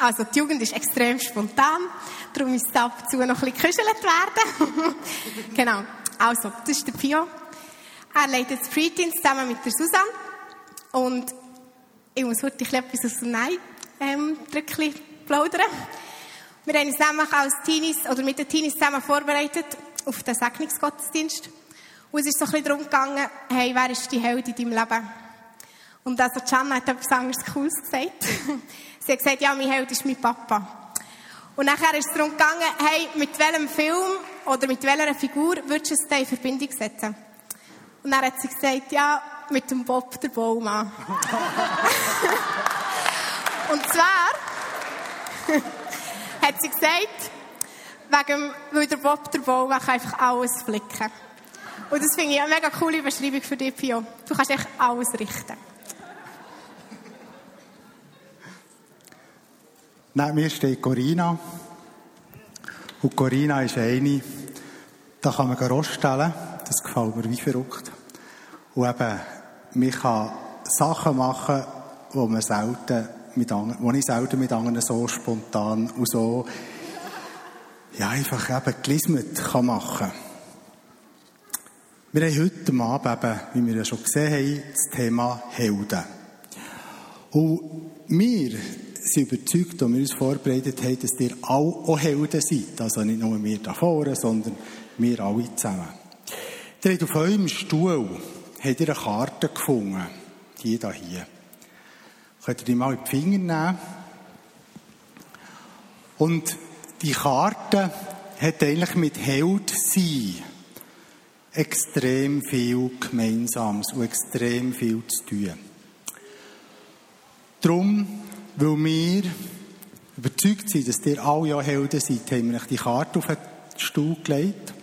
Also, die Jugend ist extrem spontan. Darum muss ab und zu noch ein bisschen geküschelt werden. genau. Also, das ist der Pio. Er leitet das Preteens zusammen mit der Susanne. Und ich muss heute etwas aus dem Nein ähm, plaudern. Wir haben uns nämlich als Teenies, oder mit den Teenies zusammen vorbereitet auf den Segnungsgottesdienst. Und es ist so ein bisschen darum gegangen, hey, wer ist die Held in deinem Leben? Und also Can hat etwas anderes Cooles gesagt. Sie hat gesagt, ja, mein Held ist mein Papa. Und nachher ist es darum gegangen, hey, mit welchem Film oder mit welcher Figur würdest du es in Verbindung setzen? Und dann hat sie gesagt, ja, mit dem Bob der Baumann. Und zwar hat sie gesagt, wegen, weil der Bob der Baumann einfach alles flicken. Und das finde ich eine mega coole Beschreibung für dich, Pio. Du kannst echt alles richten. Neben mir steht Corinna. Und Corinna ist eine, da kann man Rost stellen. Das gefällt mir wie verrückt. Und eben, man kann Sachen machen, wo man selten mit anderen, wo ich selten mit anderen so spontan und so, ja, einfach eben gelismet kann machen. Wir haben heute Abend eben, wie wir ja schon gesehen haben, das Thema Helden. Und wir sind überzeugt, und wir uns vorbereitet haben, dass ihr alle auch Helden seid. Also nicht nur wir da vorne, sondern wir alle zusammen. Ihr habt auf eurem Stuhl habt ihr eine Karte gefunden. Die da hier. Könnt ihr die mal in die Finger nehmen? Und die Karte hat eigentlich mit Held sein extrem viel Gemeinsames und extrem viel zu tun. Darum weil wir überzeugt sind, dass ihr alle ja Helden seid, haben wir die Karte auf den Stuhl gelegt.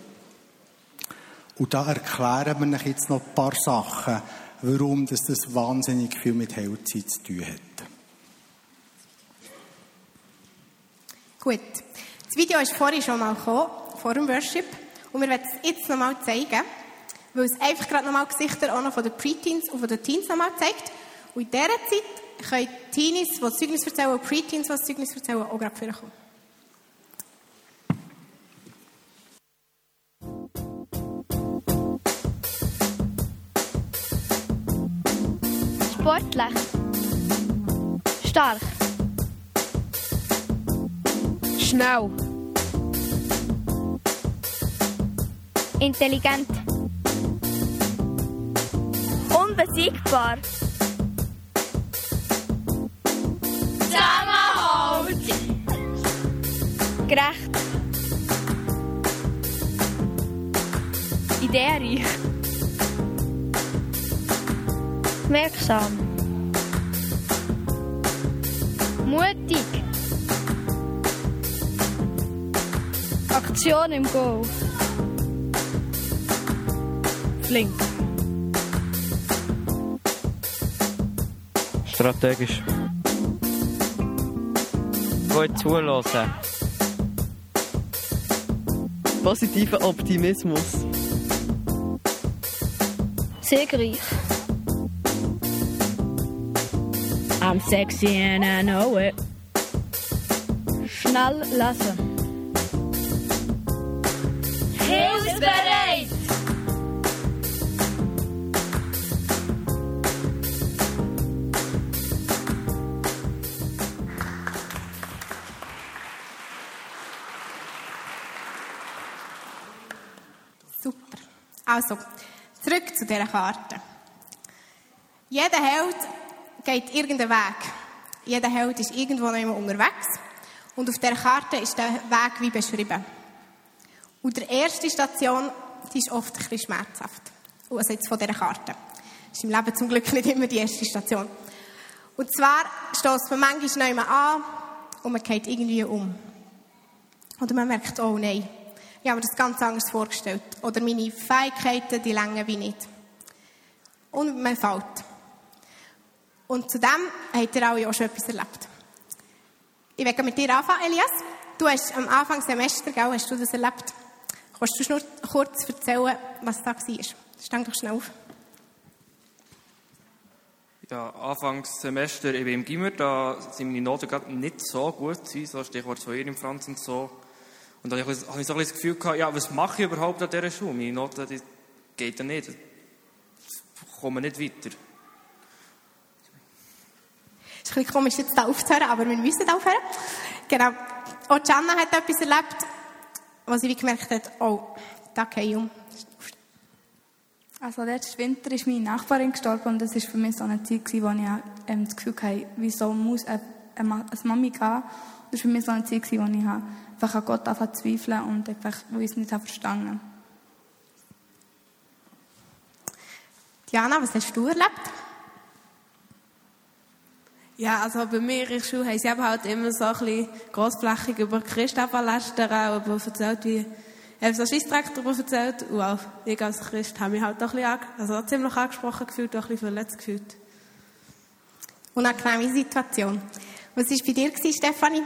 Und da erklären wir euch jetzt noch ein paar Sachen, warum das, das wahnsinnig viel mit Heldzeit zu tun hat. Gut. Das Video ist vorhin schon mal gekommen, vor dem Worship. Und wir werden es jetzt noch mal zeigen, weil es einfach gerade noch mal Gesichter auch noch von den Preteens und von den Teens noch mal zeigt. Und in dieser Zeit können Teenies, die das Zeugnis erzählen, Preteens, die das Zeugnis erzählen, auch gerade vorkommen. Sportlich. Stark. Schnell. Intelligent. Unbesiegbar. Gerecht. Ideenreich. Wirksam. Mutig. Aktion im Go. Flink. Strategisch. Gut zulassen positiven Optimismus. Siegreich. I'm sexy and I know it. Schnell lesen. Also, zurück zu dieser Karte. Jeder Held geht irgendeinen Weg. Jeder Held ist irgendwo noch immer unterwegs. Und auf dieser Karte ist der Weg wie beschrieben. Und die erste Station, die ist oft ein bisschen schmerzhaft. Also jetzt von dieser Karte. Das ist im Leben zum Glück nicht immer die erste Station. Und zwar stößt man manchmal noch immer an und man geht irgendwie um. Oder man merkt, oh nein, ich habe mir das ganz anders vorgestellt. Oder meine Fähigkeiten, die länger wie nicht. Und man fällt. Und zudem habt ihr auch schon etwas erlebt. Ich werde mit dir anfangen, Elias. Du hast am Anfang Semester, gell, hast du das erlebt? Kannst du nur kurz erzählen, was da war? Stell doch schnell auf. Ja, Anfangssemester ich bin im Gimmer, da sind meine Noten gerade nicht so gut gewesen, so Stichwort Feuer im Franz und so. Und dann habe ich, so ein bisschen das Gefühl gehabt, ja, was mache ich überhaupt an dieser Schule? Meine Noten, die geht ja nicht. Ich komme nicht weiter. Es ist ein bisschen komisch, jetzt da aufzuhören, aber wir müssen aufhören. Genau. Auch Gianna hat etwas erlebt, wo sie wie gemerkt hat, oh, da gehe ich um. Also letzten Winter ist meine Nachbarin gestorben und das war für mich so eine Zeit, gewesen, wo ich ähm, das Gefühl hatte, wieso muss eine Mami gehen. Das war für mich so eine Zeit, wo ich habe einfach an Gott anfangen zu zweifeln und einfach, wo ich es nicht habe verstanden Diana, was hast du erlebt? Ja, also bei mir in der Schule haben sie eben halt immer so ein bisschen grossflächig über Christen lästern, über erzählt, wie, haben so Scheissdreck darüber erzählt. Und auch ich als Christ habe mich halt auch ein bisschen, also ziemlich angesprochen gefühlt, auch ein bisschen verletzt gefühlt. Unangenehme Situation. Was war bei dir, Stefanie?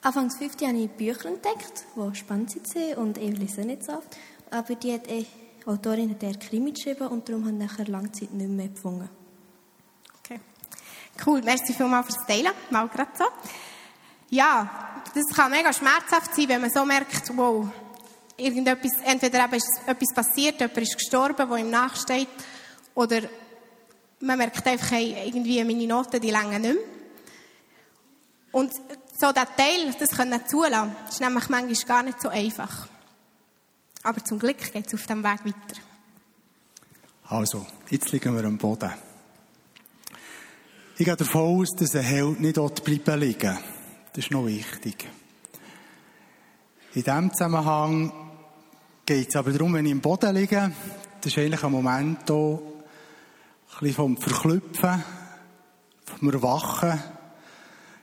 Anfangs 50 habe ich Bücher entdeckt, die spannend sind und ich lese nicht so oft. Aber die hat die Autorin hat eher Krimi geschrieben und darum habe ich lange Zeit nicht mehr gefunden. Okay. Cool, merci vielmals fürs Teilen. Mal gerade so. Ja, das kann mega schmerzhaft sein, wenn man so merkt, wow, irgendetwas, entweder eben ist etwas passiert, jemand ist gestorben, der ihm nachsteht, oder man merkt einfach, hey, irgendwie meine Noten, die länger nicht mehr. Und so der Teil, das können zulassen, ist nämlich manchmal gar nicht so einfach. Aber zum Glück geht es auf dem Weg weiter. Also, jetzt liegen wir am Boden. Ich gehe davon aus, dass ein Held nicht dort bleiben liegen. Das ist noch wichtig. In diesem Zusammenhang geht es aber darum, wenn ich am Boden liege, das ist eigentlich ein Moment hier, ein bisschen vom Verklüpfen, vom Erwachen,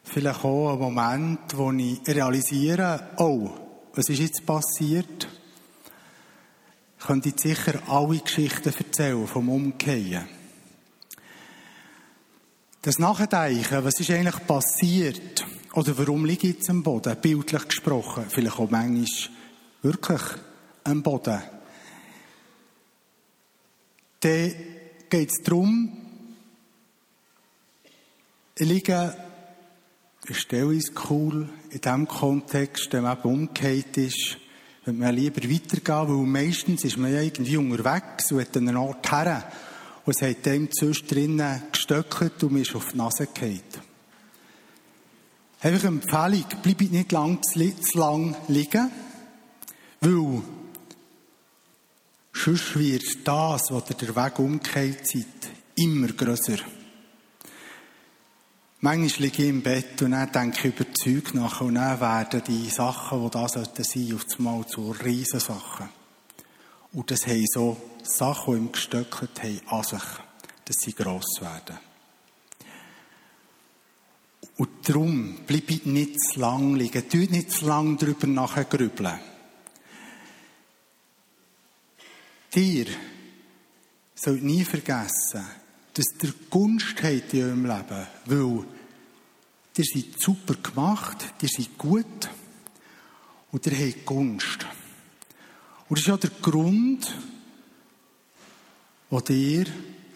vielleicht auch ein Moment, wo ich realisiere, oh, was ist jetzt passiert? Ich könnte jetzt sicher alle Geschichten erzählen vom Umkehren. Das Nachdenken, was ist eigentlich passiert? Oder warum liege ich jetzt am Boden? Bildlich gesprochen. Vielleicht auch manchmal wirklich am Boden. Dann geht es darum, ich liege, ich stelle es cool, in dem Kontext, man eben umgekehrt ist, wenn man lieber weitergehen, weil meistens ist man ja irgendwie unterwegs und hat einen Ort her und es hat dem zwischendrin gestöckert und man ist auf die Nase gefallen. Einfach eine Empfehlung, bleibt nicht lang, zu lang liegen, weil sonst wird das, was der Weg umgekehrt seid, immer grösser. Manchmal liege ich im Bett und dann denke ich über Zeug nach und dann werden die Sachen, die da sollten sein, auf einmal zu Riesensachen. Und das haben so Sachen, die ihm gestöckert haben, an sich, dass sie gross werden. Und darum bleibt nicht zu lang liegen. Tut nicht zu lang darüber nachher grübeln. Dir sollt nie vergessen, dass ihr Gunst habt in eurem Leben, weil ihr seid super gemacht, ihr seid gut und ihr habt Gunst. Und das ist ja der Grund, wo ihr,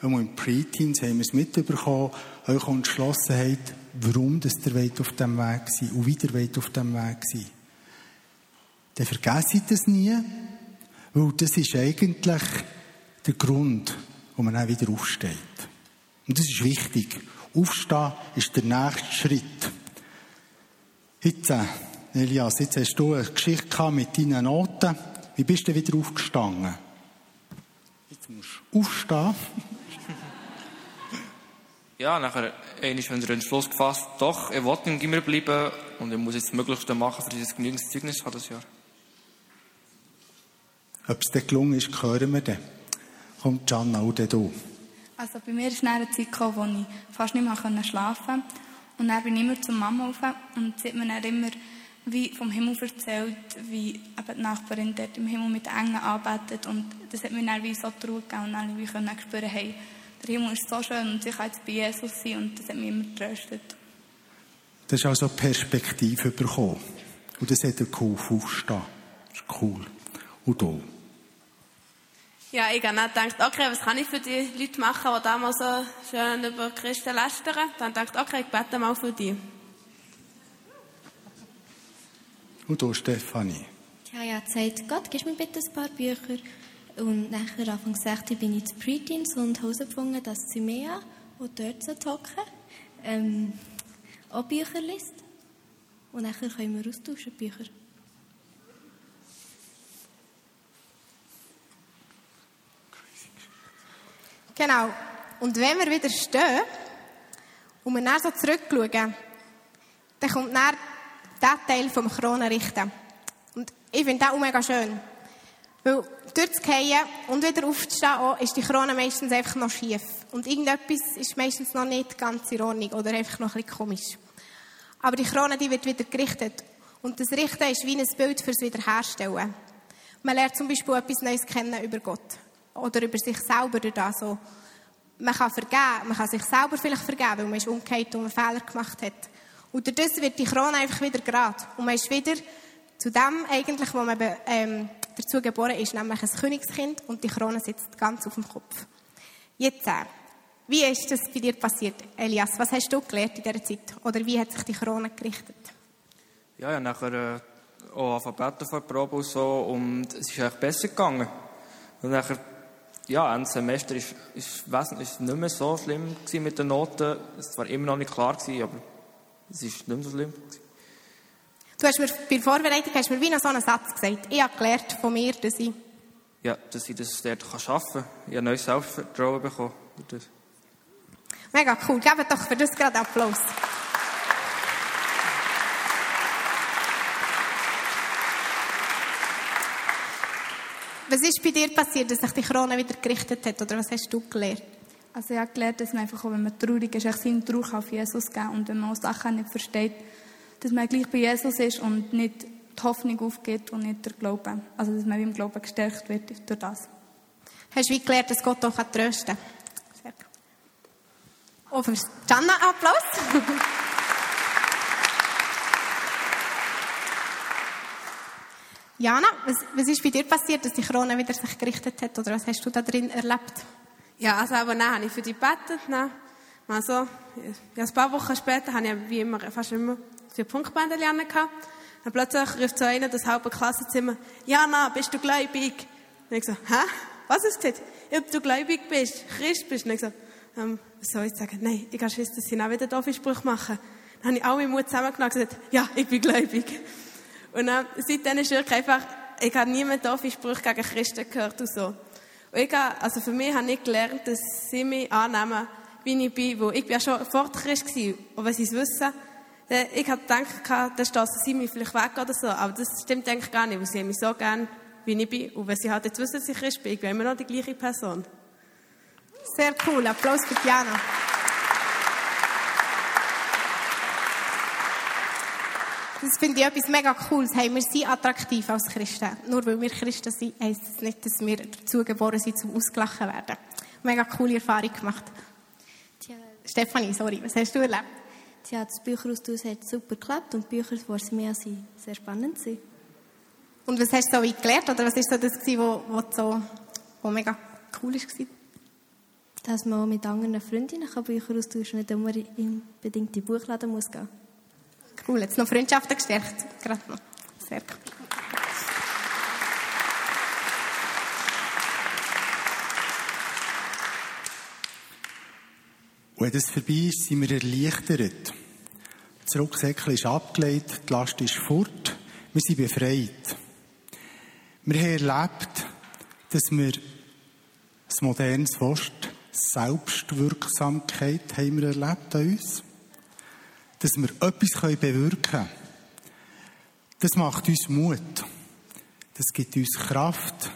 einmal im Preteens haben wir es mitbekommen, euch entschlossen habt, warum dass ihr auf dem Weg sein und wie ihr wollt auf dem Weg sein. Dann vergesst das nie, weil das ist eigentlich der Grund, wo man dann wieder aufsteht. Und das ist wichtig. Aufstehen ist der nächste Schritt. Jetzt, äh, Elias, jetzt hast du eine Geschichte gehabt mit deinen Noten. Wie bist du wieder aufgestanden? Jetzt musst du aufstehen. Ja, nachher einmal haben wir den Entschluss gefasst, doch, ich will im Gimmer bleiben und ich muss jetzt das Möglichste machen für dieses genügend Zeugnis für das Jahr. Ob es dir gelungen ist, hören wir dann. Kommt Gianna auch dann du. Also bei mir ist eine Zeit gekommen, wo ich fast nicht mehr schlafen konnte. Und dann bin ich immer zur Mama rauf und sie hat mir dann immer wie vom Himmel erzählt, wie eben die Nachbarin dort im Himmel mit Engeln arbeitet. Und das hat mir dann wie so die gegeben und dann wie können spüren, hey, der Himmel ist so schön und ich kann jetzt bei Jesus sein und das hat mich immer getröstet. Das ist also Perspektive bekommen. Und das hat dir geholfen, aufstehen. Das ist cool. Und du? Ja, ich habe dann gedacht, okay, was kann ich für die Leute machen, die damals so schön über Christen lästern? Dann dachte ich, okay, ich bete mal für die. Und du, Stefanie? Ich habe ja gesagt, Gott, gib mir bitte ein paar Bücher. Und nachher, Anfang 16, bin ich zu Preteens und herausgefunden, dass Zimea, die dort so hocken, ähm, auch Bücher liest. Und nachher können wir austauschen, Bücher. Genau. Und wenn wir wieder stehen und wir dann so zurückschauen, dann kommt dann der Teil vom Kronenrichten. Und ich finde das auch mega schön. Weil durchzugehen und wieder aufzustehen, auch, ist die Krone meistens einfach noch schief. Und irgendetwas ist meistens noch nicht ganz in Ordnung oder einfach noch ein bisschen komisch. Aber die Krone, die wird wieder gerichtet. Und das Richten ist wie ein Bild fürs Wiederherstellen. Man lernt zum Beispiel etwas Neues kennen über Gott. Oder über sich selber durch das. So. Man kann vergeben, man kann sich selber vielleicht vergeben, weil man ist umgekehrt und einen Fehler gemacht hat. Und dadurch wird die Krone einfach wieder gerade. Und man ist wieder zu dem eigentlich, wo man ähm, dazu geboren ist, nämlich ein Königskind und die Krone sitzt ganz auf dem Kopf. Jetzt, äh, wie ist das bei dir passiert, Elias? Was hast du gelernt in dieser Zeit? Oder wie hat sich die Krone gerichtet? Ja, ja, nachher äh, auch Alphabeten vor der Probe und so und es ist eigentlich besser gegangen. Und nachher, ja, ein Semester ist, ist, wesentlich, ist nicht mehr so schlimm mit den Noten. Es war immer noch nicht klar gewesen, aber es ist nicht mehr so schlimm. Gewesen. Du hast mir bei der Vorbereitung hast mir wie noch so einen Satz gesagt. Ich habe gelernt von mir, dass ich... Ja, dass ich das dort arbeiten kann. Ich habe neues Selbstvertrauen bekommen. Mega cool. Gebt doch für das gerade Applaus. Was ist bei dir passiert, dass sich die Krone wieder gerichtet hat? Oder was hast du gelernt? Also ich habe gelernt, dass man einfach, auch wenn man traurig ist, seinen Trauer auf Jesus geben Und wenn man auch Sachen nicht versteht, dass man gleich bei Jesus ist und nicht die Hoffnung aufgeht und nicht der Glaube. Also dass man im Glauben gestärkt wird durch das. Hast du wie gelernt, dass Gott auch trösten kann? Sehr gut. Oh, für Janna Applaus. Jana, was, was ist bei dir passiert, dass die Krone wieder sich gerichtet hat? Oder was hast du da drin erlebt? Ja, also aber dann habe ich für die gebetet. Dann, also, ja, ein paar Wochen später habe ich wie immer, fast immer vier Punktbänder lernen gehabt. Dann plötzlich ruft so einer das halbe Klassenzimmer, Jana, bist du gläubig? Und ich so, hä? Was ist das? Ob du gläubig bist, Christ bist? Und ich so, ähm, was soll ich sagen? Nein, ich habe Schiss, dass sie auch wieder doofe Sprüche machen. Dann habe ich alle meinen Mut zusammengenommen und gesagt, ja, ich bin gläubig. Und dann, seitdem ist wirklich einfach, ich habe niemand doofe Sprüche gegen Christen gehört und so. Und ich habe, also für mich habe ich gelernt, dass sie mich annehmen, wie ich bin, wo ich ja schon vor Christ gewesen. Und wenn sie es wissen, dann, ich habe gedacht, dann stoßen sie mich vielleicht weg oder so. Aber das stimmt eigentlich gar nicht, weil sie mich so gern, wie ich bin. Und wenn sie halt jetzt wissen, dass ich Christ bin, ich bin immer noch die gleiche Person. Sehr cool. Applaus für Diana. Das finde ich etwas mega Cooles. Hey, wir sind attraktiv als Christen. Nur weil wir Christen sind, heisst das nicht, dass wir dazu geboren sind, zum ausgelachen werden. Mega coole Erfahrung gemacht. Tja, Stefanie, sorry, was hast du erlebt? tja, das Bücheraustausch hat super geklappt und die Bücher, die sie mehr sind, sehr spannend sind. Und was hast du so weit gelernt? Oder was war so das, wo, wo, so, wo mega cool war? Dass man auch mit anderen Freundinnen Bücher austauschen kann, nicht immer unbedingt in die Buchladen muss gehen Cool, jetzt noch Freundschaften gestärkt. Gerade noch. Sehr cool. Wenn das vorbei ist, sind wir erleichtert. Das Rucksäckchen ist abgelegt, die Last ist fort, wir sind befreit. Wir haben erlebt, dass wir das modernes Wort Selbstwirksamkeit haben wir erlebt an uns. Dass wir etwas bewirken können. Das macht uns Mut. Das gibt uns Kraft.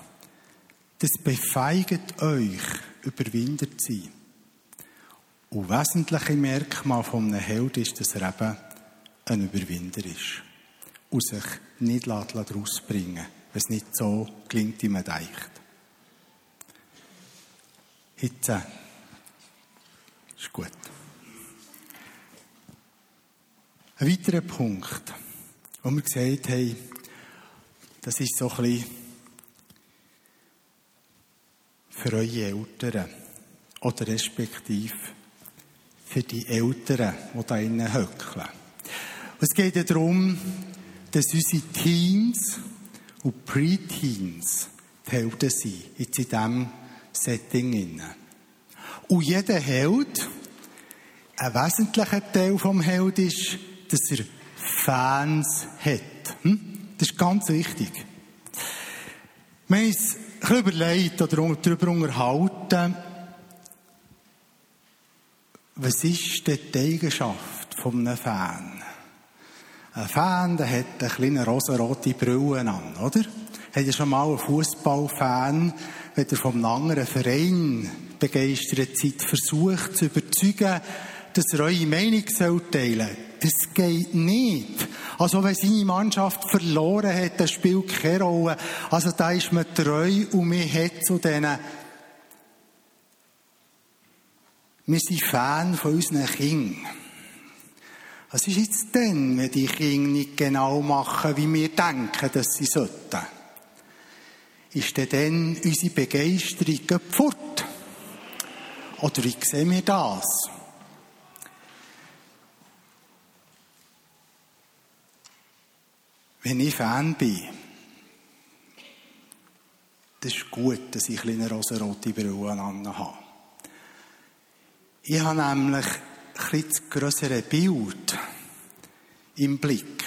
Das befeigt euch, überwindet zu sein. Und wesentliche Merkmal von einem Held ist, dass er eben ein Überwinder ist. Und sich nicht daraus bringen lässt, wenn es nicht so klingt, wie man denkt. Jetzt ist gut. Ein weiterer Punkt, wo wir gesagt haben, das ist so ein für eure Eltern. Oder respektive für die Eltern, die da innen höckeln. Es geht darum, dass unsere Teens und Preteens die Helden sind, jetzt in diesem Setting. Und jeder Held, ein wesentlicher Teil vom Held ist, dass er Fans hat. Hm? Das ist ganz wichtig. Wir haben uns ein überlegt oder darüber unterhalten, was ist denn die Eigenschaft von einem Fan? Ein Fan, der hat eine kleine rosarote Brille an, oder? Hat ihr schon mal einen Fußballfan, wenn er vom anderen Verein begeistert seid, versucht zu überzeugen, dass er eure Meinung teilen soll? Das geht nicht. Also wenn seine Mannschaft verloren hat, das spielt keine Rolle. Also da ist man treu und man hat zu denen wir sind Fan von unseren Kindern. Was ist jetzt denn, wenn die Kinder nicht genau machen, wie wir denken, dass sie sollten? Ist denn dann unsere Begeisterung fort? Oder wie sehen wir das? Wenn ich Fan bin, das ist gut, dass ich eine rosarote Brille habe. Ich habe nämlich ein das grössere Bild im Blick.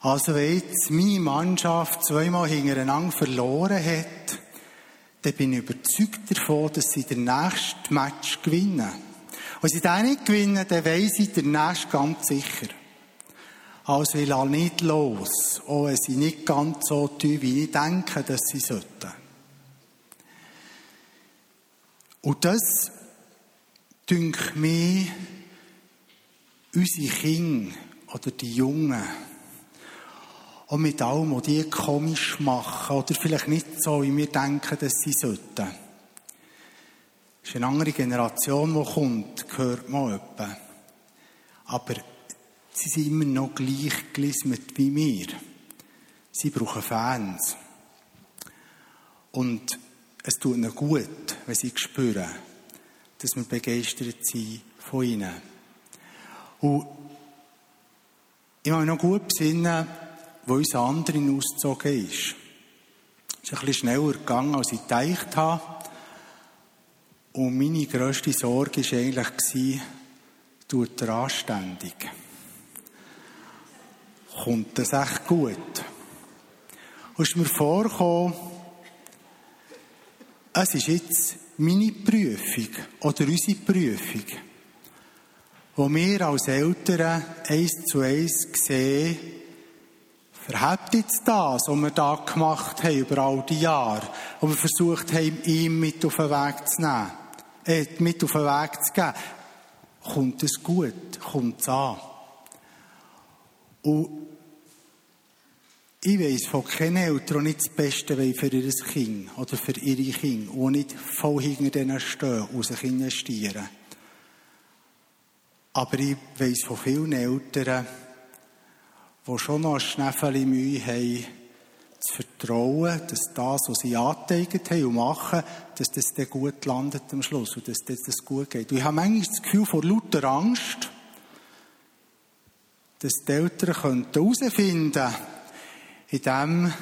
Also wenn jetzt meine Mannschaft zweimal hintereinander verloren hat, dann bin ich überzeugt davon, dass sie den nächsten Match gewinnen. Und wenn sie den nicht gewinnen, dann weiss ich den nächsten ganz sicher. Also ich lasse nicht los, auch wenn sie nicht ganz so tun, wie ich denke, dass sie sollten. Und das, dünkt mir, unsere Kinder oder die Jungen, auch mit allem, was die komisch machen oder vielleicht nicht so, wie wir denken, dass sie sollten. Das ist eine andere Generation, die kommt, gehört man etwa. Aber sie sind immer noch gleich gelismet wie wir. Sie brauchen Fans. Und es tut ihnen gut, wenn sie spüren, dass wir begeistert sind von ihnen. Und ich habe mich noch gut besinnen, wo uns andere ausgezogen ist. Es ist ein bisschen schneller gegangen, als ich gedacht habe. Und meine grösste Sorge war eigentlich, tut er anständig? Kommt das echt gut? Und ist mir vorgekommen, es ist jetzt meine Prüfung oder unsere Prüfung, wo wir als Eltern eins zu eins sehen, verhebt jetzt das, was wir da gemacht haben über all die Jahre, wo wir versucht haben, ihm mit auf den Weg zu nehmen, äh, mit auf den Weg zu geben, kommt es gut, kommt es an. Und ich weiss von keinen Eltern, die nicht das Beste wollen für ihr Kind oder für ihre Kinder und nicht voll hinter denen stehen und sich investieren. Aber ich weiss von vielen Eltern, die schon noch ein Schnäffeli Mühe haben, zu vertrauen, dass das, was sie angeteigt haben und machen, dass das dann gut landet am Schluss und dass das gut geht. Und ich habe manchmal das Gefühl vor lauter Angst, dass die Eltern herausfinden könnten, in dem,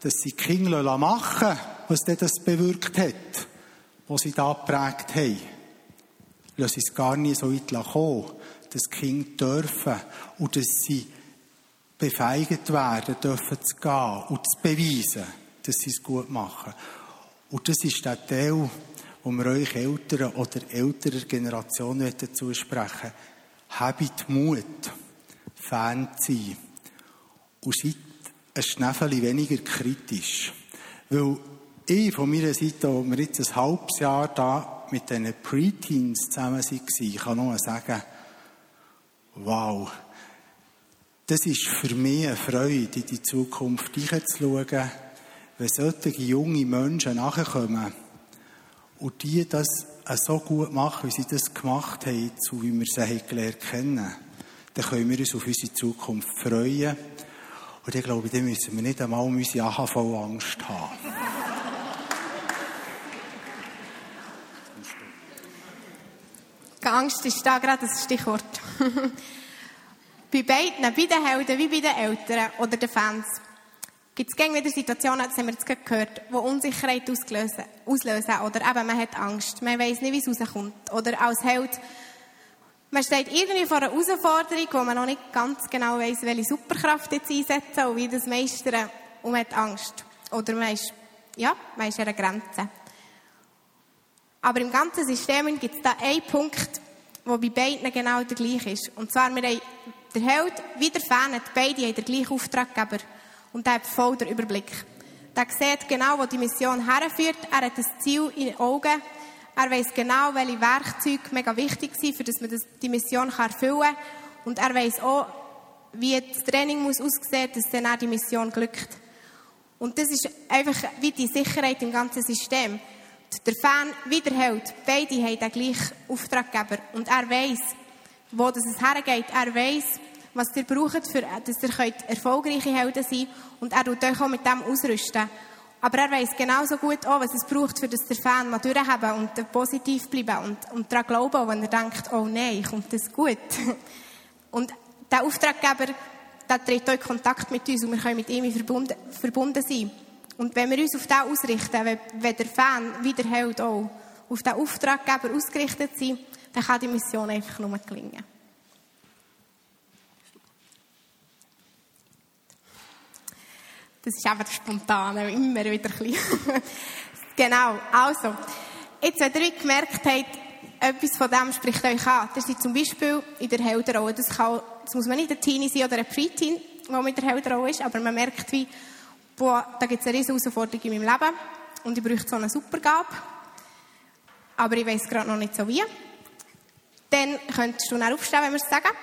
dass sie die Kinder machen was das bewirkt hat, was sie da geprägt haben. Lassen sie es gar nicht so weit kommen, dass die Kinder dürfen und dass sie befeigt werden, dürfen zu gehen und zu beweisen, dass sie es gut machen. Und das ist der Teil, wo wir euch Eltern oder älterer Generation zusprechen Habt Mut, Fan zu sein. Und seid ein Schnäffeli weniger kritisch. Weil ich von meiner Seite, wo wir jetzt ein halbes Jahr da mit diesen Preteens zusammen waren, kann nur sagen, wow, das ist für mich eine Freude, in die Zukunft hineinzuschauen, wenn solche junge Menschen nachkommen und die das so gut machen, wie sie das gemacht haben, so wie wir sie gelernt kennen, dann können wir uns auf unsere Zukunft freuen. Und ich glaube, dann müssen wir nicht einmal um unsere AHV-Angst haben. Angst ist da gerade das Stichwort. bei beiden, bei den Helden wie bei den Eltern oder den Fans, gibt es wieder Situationen, das haben wir jetzt gehört, wo Unsicherheit auslösen, auslösen oder eben man hat Angst, man weiß nicht, wie es rauskommt. Oder als Held man steht irgendwie vor einer Herausforderung, wo man noch nicht ganz genau weiß, welche Superkraft jetzt einsetzen und wie das meistern und man hat Angst. Oder man ist, ja, man ist an einer Grenze. Aber im ganzen System gibt es da einen Punkt, der bei beiden genau der gleiche ist. Und zwar, wir haben der Held wie der Fan, beide haben den gleichen Auftraggeber. Und er hat voll den Überblick. Der sieht genau, wo die Mission herführt. Er hat das Ziel in den Augen. Er weiß genau, welche Werkzeuge mega wichtig sind, für dass man die Mission erfüllen kann. Und er weiß auch, wie das Training muss aussehen, dass dann auch die Mission glückt. Und das ist einfach wie die Sicherheit im ganzen System. Der Fan wie der Held, beide haben den gleichen Auftraggeber. Und er weiß, wo das es hergeht. Er weiß, was ihr braucht, für, dass ihr erfolgreiche Helden sein könnt. Und er tut euch auch mit dem ausrüsten. Aber er weiß genauso gut auch, was es braucht, für das der Fan mal durchhaben und positiv bleiben und, und daran glauben, wenn er denkt, oh nein, kommt das gut. Und der Auftraggeber, der tritt euch Kontakt mit uns und wir können mit ihm verbunden, verbunden sein. Und wenn wir uns auf den ausrichten, wenn, der Fan, wie der Held auch, auf den Auftraggeber ausgerichtet sind, dann kann die Mission einfach nur gelingen. Das ist einfach spontan, immer wieder ein bisschen. genau, also. Jetzt, wenn ihr gemerkt habt, etwas von dem spricht euch an. Das ist zum Beispiel in der Heldenrolle. Das, das muss man nicht ein Teenie sein oder ein Preteen, der mit der Heldenrolle ist, aber man merkt wie, boah, da gibt es eine riesige Herausforderung in meinem Leben und ich bräuchte so eine Supergabe. Aber ich weiß gerade noch nicht so wie. Dann könntest du dann aufstehen, wenn wir es sagen.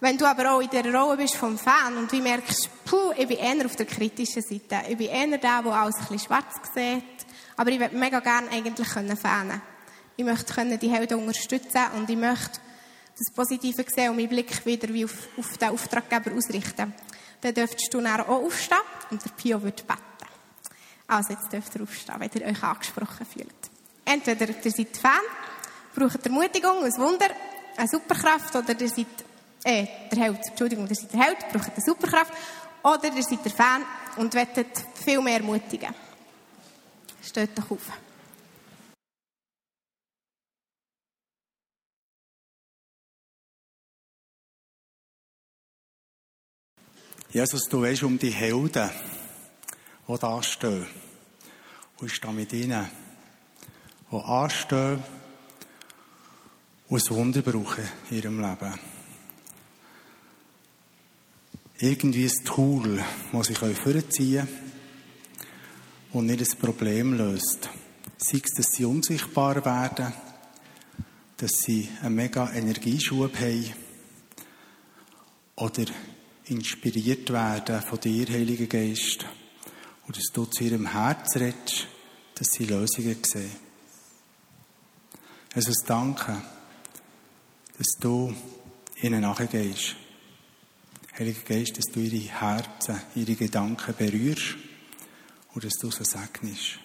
Wenn du aber auch in der Rolle bist vom Fan und du merkst, puh, ich bin eher auf der kritischen Seite. Ich bin eher der, der alles ein bisschen schwarz sieht. Aber ich würde mega gerne eigentlich fanen Ich möchte die Helden unterstützen und ich möchte das Positive sehen und meinen Blick wieder wie auf, auf den Auftraggeber ausrichten. Dann dürftest du dann auch aufstehen und der Pio wird beten. Also jetzt dürft ihr aufstehen, wenn ihr euch angesprochen fühlt. Entweder ihr seid Fan, braucht Ermutigung, ein Wunder, eine Superkraft oder ihr seid äh, der Held, Entschuldigung, ihr seid der Held, braucht eine Superkraft, oder ihr seid der Fan und wettet viel mehr ermutigen. Steht doch auf. Jesus, du weißt um die Helden, die da stehen. Und ich stehe mit ihnen, die anstehen und ein Wunder brauchen in ihrem Leben irgendwie ein Tool, das sie vorziehen können und nicht ein Problem löst. Sei es, dass sie unsichtbar werden, dass sie einen mega Energieschub haben oder inspiriert werden von dir, Heiliger Geist, und dass du zu ihrem Herz redest, dass sie Lösungen sehen. Also danke, dass du ihnen nachgehst. Heiliger Geist, dass du ihre Herzen, ihre Gedanken berührst und dass du sie segnest.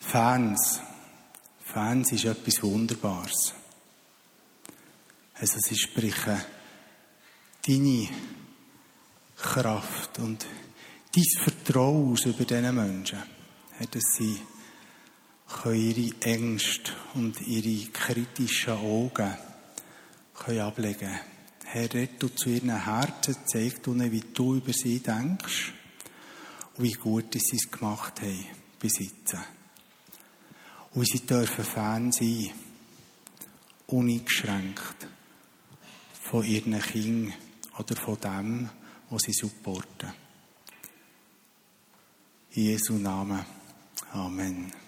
Fans. Fans ist etwas Wunderbares. Also sie sprechen deine Kraft und dein Vertrauen aus über diesen Menschen. Dass sie ihre Ängste und ihre kritischen Augen können ablegen. Herr, red du zu ihren Herzen, zeig ihnen, wie du über sie denkst und wie gut sie es gemacht haben jetzt. Und sie dürfen Fan sein, uneingeschränkt von ihren Kindern oder von dem, was sie supporten. In Jesu Namen. Amen.